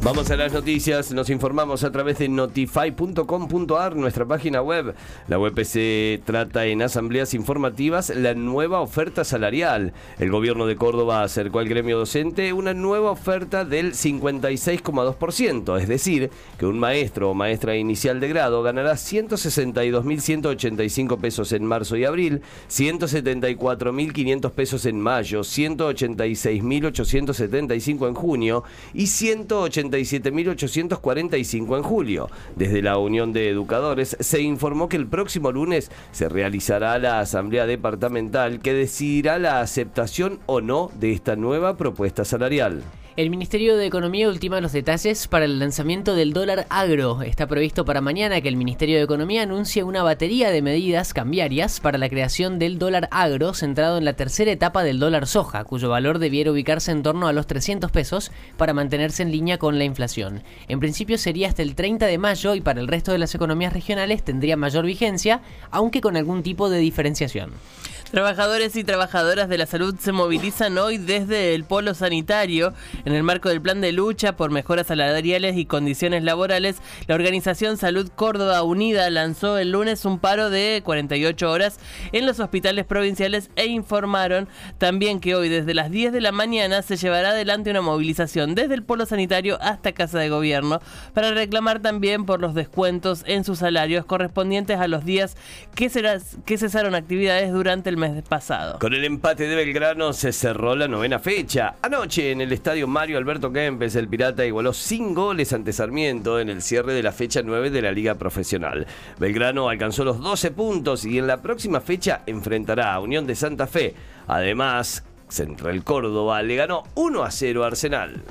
Vamos a las noticias, nos informamos a través de notify.com.ar, nuestra página web. La web se trata en asambleas informativas la nueva oferta salarial. El gobierno de Córdoba acercó al gremio docente una nueva oferta del 56,2%, es decir, que un maestro o maestra inicial de grado ganará 162.185 pesos en marzo y abril, 174.500 pesos en mayo, 186.875 en junio y 180 87.845 en julio. Desde la Unión de Educadores se informó que el próximo lunes se realizará la Asamblea Departamental que decidirá la aceptación o no de esta nueva propuesta salarial. El Ministerio de Economía ultima los detalles para el lanzamiento del dólar agro. Está previsto para mañana que el Ministerio de Economía anuncie una batería de medidas cambiarias para la creación del dólar agro centrado en la tercera etapa del dólar soja, cuyo valor debiera ubicarse en torno a los 300 pesos para mantenerse en línea con la inflación. En principio sería hasta el 30 de mayo y para el resto de las economías regionales tendría mayor vigencia, aunque con algún tipo de diferenciación. Trabajadores y trabajadoras de la salud se movilizan hoy desde el polo sanitario. En el marco del plan de lucha por mejoras salariales y condiciones laborales, la organización Salud Córdoba Unida lanzó el lunes un paro de 48 horas en los hospitales provinciales e informaron también que hoy desde las 10 de la mañana se llevará adelante una movilización desde el polo sanitario hasta Casa de Gobierno para reclamar también por los descuentos en sus salarios correspondientes a los días que, que cesaron actividades durante el mes pasado. Con el empate de Belgrano se cerró la novena fecha. Anoche en el estadio Mario Alberto Kempes, el Pirata igualó sin goles ante Sarmiento en el cierre de la fecha 9 de la Liga Profesional. Belgrano alcanzó los 12 puntos y en la próxima fecha enfrentará a Unión de Santa Fe. Además, Central Córdoba le ganó 1 a 0 a Arsenal.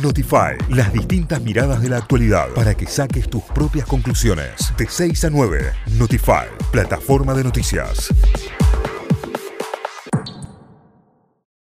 Notify, las distintas miradas de la actualidad para que saques tus propias conclusiones. De 6 a 9, Notify, plataforma de noticias.